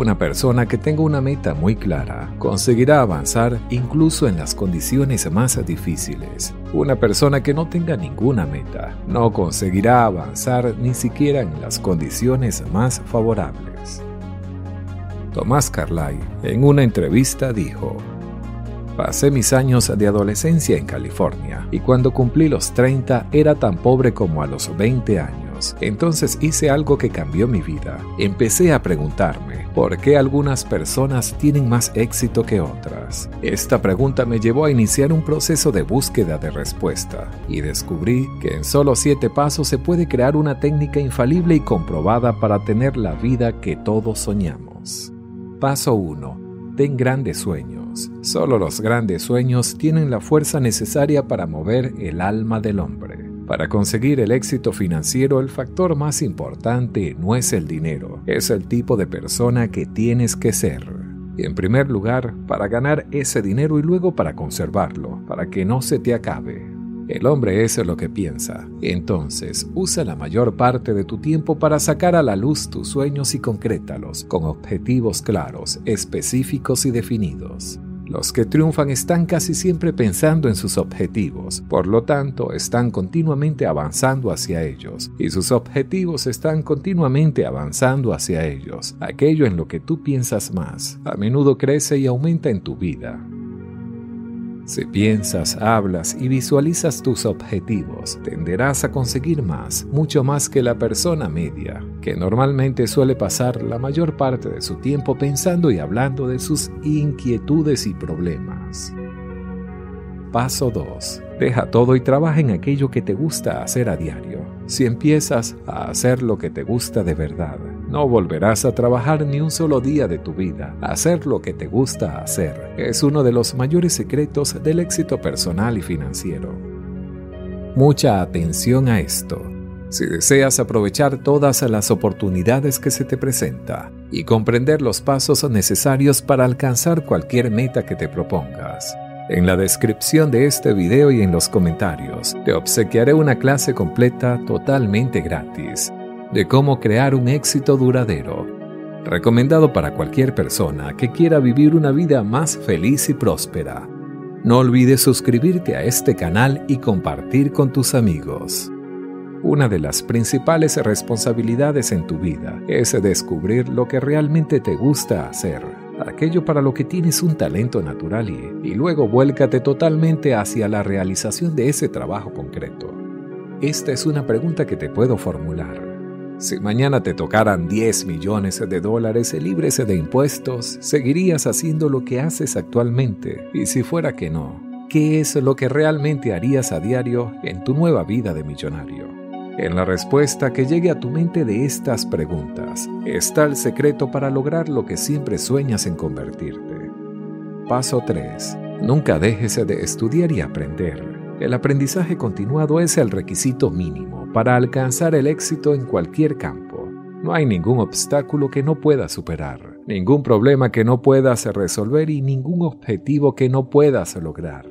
Una persona que tenga una meta muy clara conseguirá avanzar incluso en las condiciones más difíciles. Una persona que no tenga ninguna meta no conseguirá avanzar ni siquiera en las condiciones más favorables. Tomás Carlyle en una entrevista dijo, Pasé mis años de adolescencia en California y cuando cumplí los 30 era tan pobre como a los 20 años. Entonces hice algo que cambió mi vida. Empecé a preguntarme por qué algunas personas tienen más éxito que otras. Esta pregunta me llevó a iniciar un proceso de búsqueda de respuesta y descubrí que en solo 7 pasos se puede crear una técnica infalible y comprobada para tener la vida que todos soñamos. Paso 1. Ten grandes sueños. Solo los grandes sueños tienen la fuerza necesaria para mover el alma del hombre. Para conseguir el éxito financiero, el factor más importante no es el dinero, es el tipo de persona que tienes que ser. En primer lugar, para ganar ese dinero y luego para conservarlo, para que no se te acabe. El hombre es lo que piensa. Entonces, usa la mayor parte de tu tiempo para sacar a la luz tus sueños y concrétalos con objetivos claros, específicos y definidos. Los que triunfan están casi siempre pensando en sus objetivos, por lo tanto están continuamente avanzando hacia ellos, y sus objetivos están continuamente avanzando hacia ellos. Aquello en lo que tú piensas más, a menudo crece y aumenta en tu vida. Si piensas, hablas y visualizas tus objetivos, tenderás a conseguir más, mucho más que la persona media, que normalmente suele pasar la mayor parte de su tiempo pensando y hablando de sus inquietudes y problemas. Paso 2. Deja todo y trabaja en aquello que te gusta hacer a diario. Si empiezas a hacer lo que te gusta de verdad, no volverás a trabajar ni un solo día de tu vida. Hacer lo que te gusta hacer es uno de los mayores secretos del éxito personal y financiero. Mucha atención a esto. Si deseas aprovechar todas las oportunidades que se te presenta y comprender los pasos necesarios para alcanzar cualquier meta que te propongas, en la descripción de este video y en los comentarios te obsequiaré una clase completa totalmente gratis de cómo crear un éxito duradero, recomendado para cualquier persona que quiera vivir una vida más feliz y próspera. No olvides suscribirte a este canal y compartir con tus amigos. Una de las principales responsabilidades en tu vida es descubrir lo que realmente te gusta hacer, aquello para lo que tienes un talento natural y, y luego vuélcate totalmente hacia la realización de ese trabajo concreto. Esta es una pregunta que te puedo formular. Si mañana te tocaran 10 millones de dólares libres de impuestos, ¿seguirías haciendo lo que haces actualmente? Y si fuera que no, ¿qué es lo que realmente harías a diario en tu nueva vida de millonario? En la respuesta que llegue a tu mente de estas preguntas está el secreto para lograr lo que siempre sueñas en convertirte. Paso 3. Nunca dejes de estudiar y aprender. El aprendizaje continuado es el requisito mínimo para alcanzar el éxito en cualquier campo. No hay ningún obstáculo que no puedas superar, ningún problema que no puedas resolver y ningún objetivo que no puedas lograr.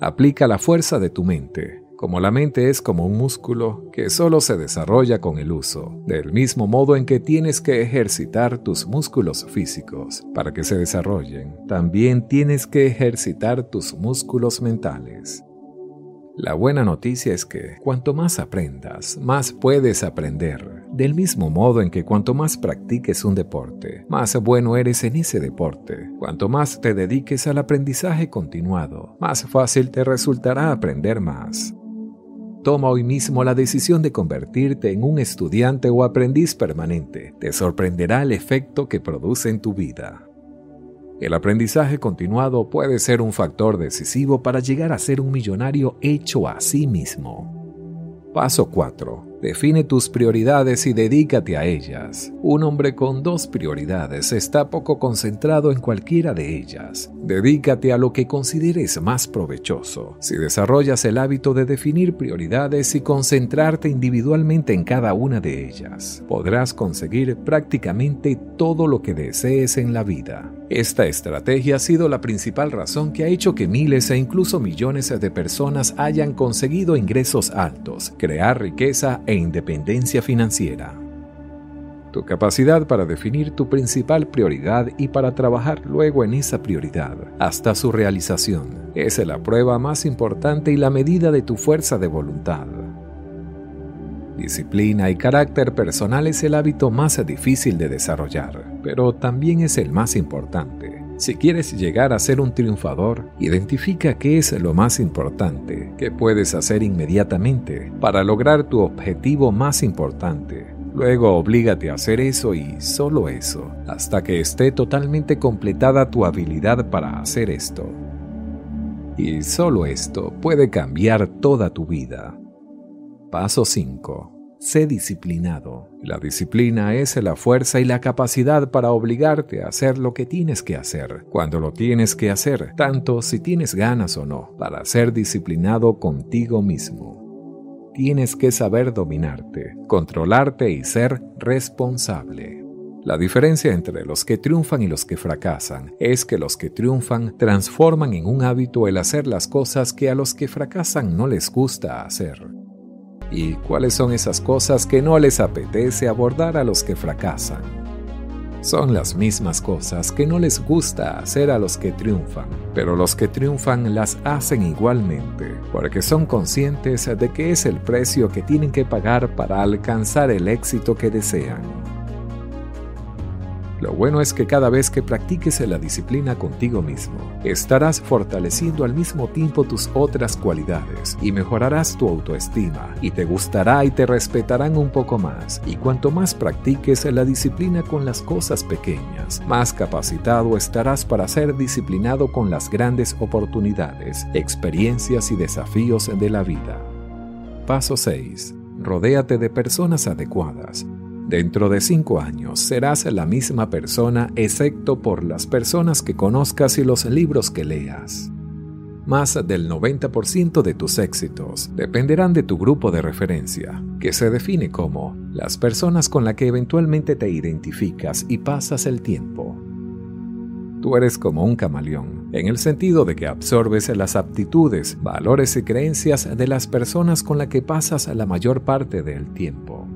Aplica la fuerza de tu mente. Como la mente es como un músculo que solo se desarrolla con el uso, del mismo modo en que tienes que ejercitar tus músculos físicos para que se desarrollen, también tienes que ejercitar tus músculos mentales. La buena noticia es que cuanto más aprendas, más puedes aprender. Del mismo modo en que cuanto más practiques un deporte, más bueno eres en ese deporte. Cuanto más te dediques al aprendizaje continuado, más fácil te resultará aprender más. Toma hoy mismo la decisión de convertirte en un estudiante o aprendiz permanente. Te sorprenderá el efecto que produce en tu vida. El aprendizaje continuado puede ser un factor decisivo para llegar a ser un millonario hecho a sí mismo. Paso 4. Define tus prioridades y dedícate a ellas. Un hombre con dos prioridades está poco concentrado en cualquiera de ellas. Dedícate a lo que consideres más provechoso. Si desarrollas el hábito de definir prioridades y concentrarte individualmente en cada una de ellas, podrás conseguir prácticamente todo lo que desees en la vida. Esta estrategia ha sido la principal razón que ha hecho que miles e incluso millones de personas hayan conseguido ingresos altos, crear riqueza e independencia financiera. Tu capacidad para definir tu principal prioridad y para trabajar luego en esa prioridad hasta su realización es la prueba más importante y la medida de tu fuerza de voluntad. Disciplina y carácter personal es el hábito más difícil de desarrollar, pero también es el más importante. Si quieres llegar a ser un triunfador, identifica qué es lo más importante que puedes hacer inmediatamente para lograr tu objetivo más importante. Luego oblígate a hacer eso y solo eso, hasta que esté totalmente completada tu habilidad para hacer esto. Y solo esto puede cambiar toda tu vida. Paso 5. Sé disciplinado. La disciplina es la fuerza y la capacidad para obligarte a hacer lo que tienes que hacer, cuando lo tienes que hacer, tanto si tienes ganas o no, para ser disciplinado contigo mismo. Tienes que saber dominarte, controlarte y ser responsable. La diferencia entre los que triunfan y los que fracasan es que los que triunfan transforman en un hábito el hacer las cosas que a los que fracasan no les gusta hacer. ¿Y cuáles son esas cosas que no les apetece abordar a los que fracasan? Son las mismas cosas que no les gusta hacer a los que triunfan, pero los que triunfan las hacen igualmente, porque son conscientes de que es el precio que tienen que pagar para alcanzar el éxito que desean. Lo bueno es que cada vez que practiques la disciplina contigo mismo, estarás fortaleciendo al mismo tiempo tus otras cualidades y mejorarás tu autoestima y te gustará y te respetarán un poco más. Y cuanto más practiques la disciplina con las cosas pequeñas, más capacitado estarás para ser disciplinado con las grandes oportunidades, experiencias y desafíos de la vida. Paso 6. Rodéate de personas adecuadas Dentro de cinco años serás la misma persona excepto por las personas que conozcas y los libros que leas. Más del 90% de tus éxitos dependerán de tu grupo de referencia, que se define como las personas con las que eventualmente te identificas y pasas el tiempo. Tú eres como un camaleón, en el sentido de que absorbes las aptitudes, valores y creencias de las personas con las que pasas la mayor parte del tiempo.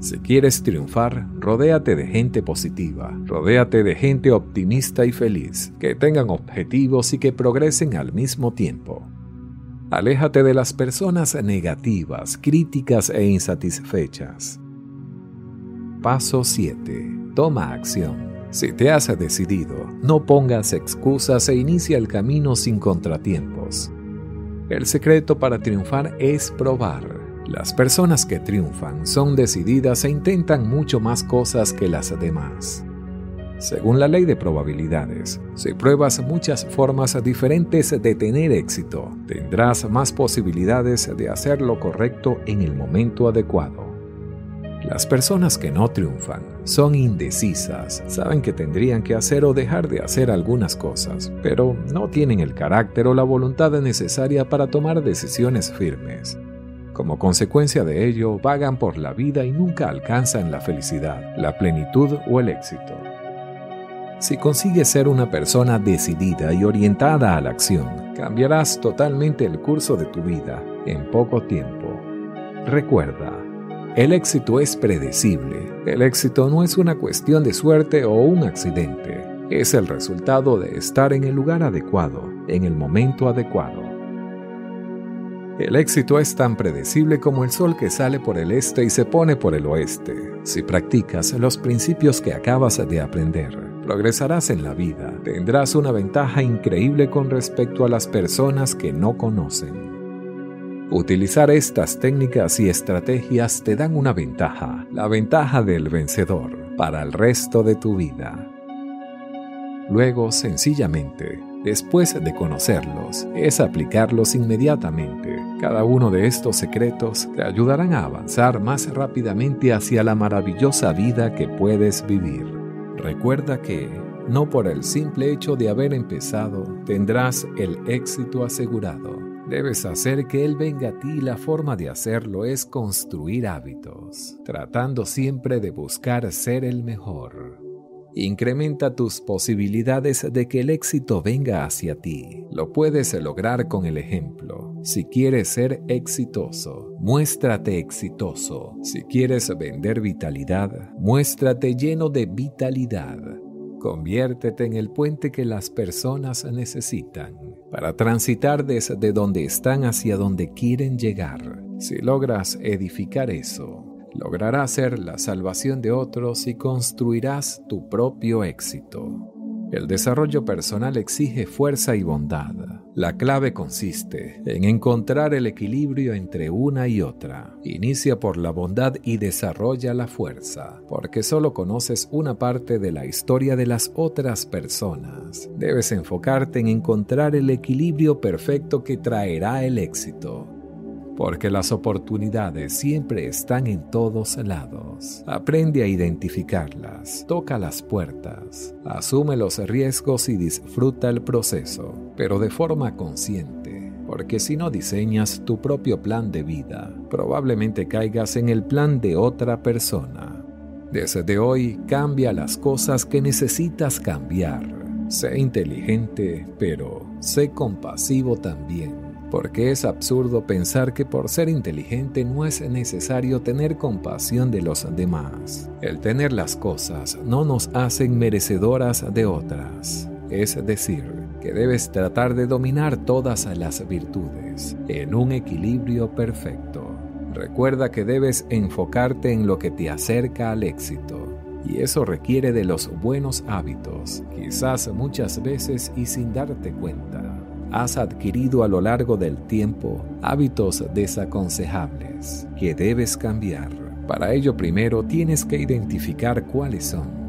Si quieres triunfar, rodéate de gente positiva, rodéate de gente optimista y feliz, que tengan objetivos y que progresen al mismo tiempo. Aléjate de las personas negativas, críticas e insatisfechas. Paso 7. Toma acción. Si te has decidido, no pongas excusas e inicia el camino sin contratiempos. El secreto para triunfar es probar. Las personas que triunfan son decididas e intentan mucho más cosas que las demás. Según la ley de probabilidades, si pruebas muchas formas diferentes de tener éxito, tendrás más posibilidades de hacer lo correcto en el momento adecuado. Las personas que no triunfan son indecisas, saben que tendrían que hacer o dejar de hacer algunas cosas, pero no tienen el carácter o la voluntad necesaria para tomar decisiones firmes. Como consecuencia de ello, vagan por la vida y nunca alcanzan la felicidad, la plenitud o el éxito. Si consigues ser una persona decidida y orientada a la acción, cambiarás totalmente el curso de tu vida en poco tiempo. Recuerda, el éxito es predecible. El éxito no es una cuestión de suerte o un accidente. Es el resultado de estar en el lugar adecuado, en el momento adecuado. El éxito es tan predecible como el sol que sale por el este y se pone por el oeste. Si practicas los principios que acabas de aprender, progresarás en la vida. Tendrás una ventaja increíble con respecto a las personas que no conocen. Utilizar estas técnicas y estrategias te dan una ventaja, la ventaja del vencedor, para el resto de tu vida. Luego, sencillamente, después de conocerlos, es aplicarlos inmediatamente. Cada uno de estos secretos te ayudarán a avanzar más rápidamente hacia la maravillosa vida que puedes vivir. Recuerda que, no por el simple hecho de haber empezado, tendrás el éxito asegurado. Debes hacer que Él venga a ti y la forma de hacerlo es construir hábitos, tratando siempre de buscar ser el mejor. Incrementa tus posibilidades de que el éxito venga hacia ti. Lo puedes lograr con el ejemplo. Si quieres ser exitoso, muéstrate exitoso. Si quieres vender vitalidad, muéstrate lleno de vitalidad. Conviértete en el puente que las personas necesitan para transitar desde donde están hacia donde quieren llegar. Si logras edificar eso, lograrás ser la salvación de otros y construirás tu propio éxito. El desarrollo personal exige fuerza y bondad. La clave consiste en encontrar el equilibrio entre una y otra. Inicia por la bondad y desarrolla la fuerza, porque solo conoces una parte de la historia de las otras personas. Debes enfocarte en encontrar el equilibrio perfecto que traerá el éxito porque las oportunidades siempre están en todos lados. Aprende a identificarlas, toca las puertas, asume los riesgos y disfruta el proceso, pero de forma consciente, porque si no diseñas tu propio plan de vida, probablemente caigas en el plan de otra persona. Desde hoy cambia las cosas que necesitas cambiar. Sé inteligente, pero sé compasivo también porque es absurdo pensar que por ser inteligente no es necesario tener compasión de los demás. El tener las cosas no nos hacen merecedoras de otras. Es decir, que debes tratar de dominar todas las virtudes en un equilibrio perfecto. Recuerda que debes enfocarte en lo que te acerca al éxito. Y eso requiere de los buenos hábitos, quizás muchas veces y sin darte cuenta has adquirido a lo largo del tiempo hábitos desaconsejables que debes cambiar. Para ello primero tienes que identificar cuáles son.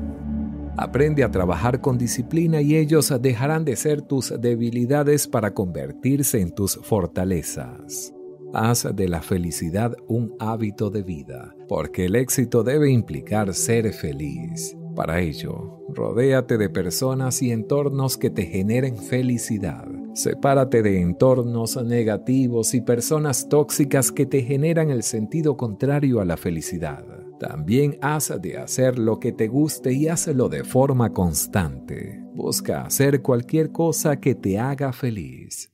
Aprende a trabajar con disciplina y ellos dejarán de ser tus debilidades para convertirse en tus fortalezas. Haz de la felicidad un hábito de vida, porque el éxito debe implicar ser feliz. Para ello, rodéate de personas y entornos que te generen felicidad Sepárate de entornos negativos y personas tóxicas que te generan el sentido contrario a la felicidad. También haz de hacer lo que te guste y hazlo de forma constante. Busca hacer cualquier cosa que te haga feliz.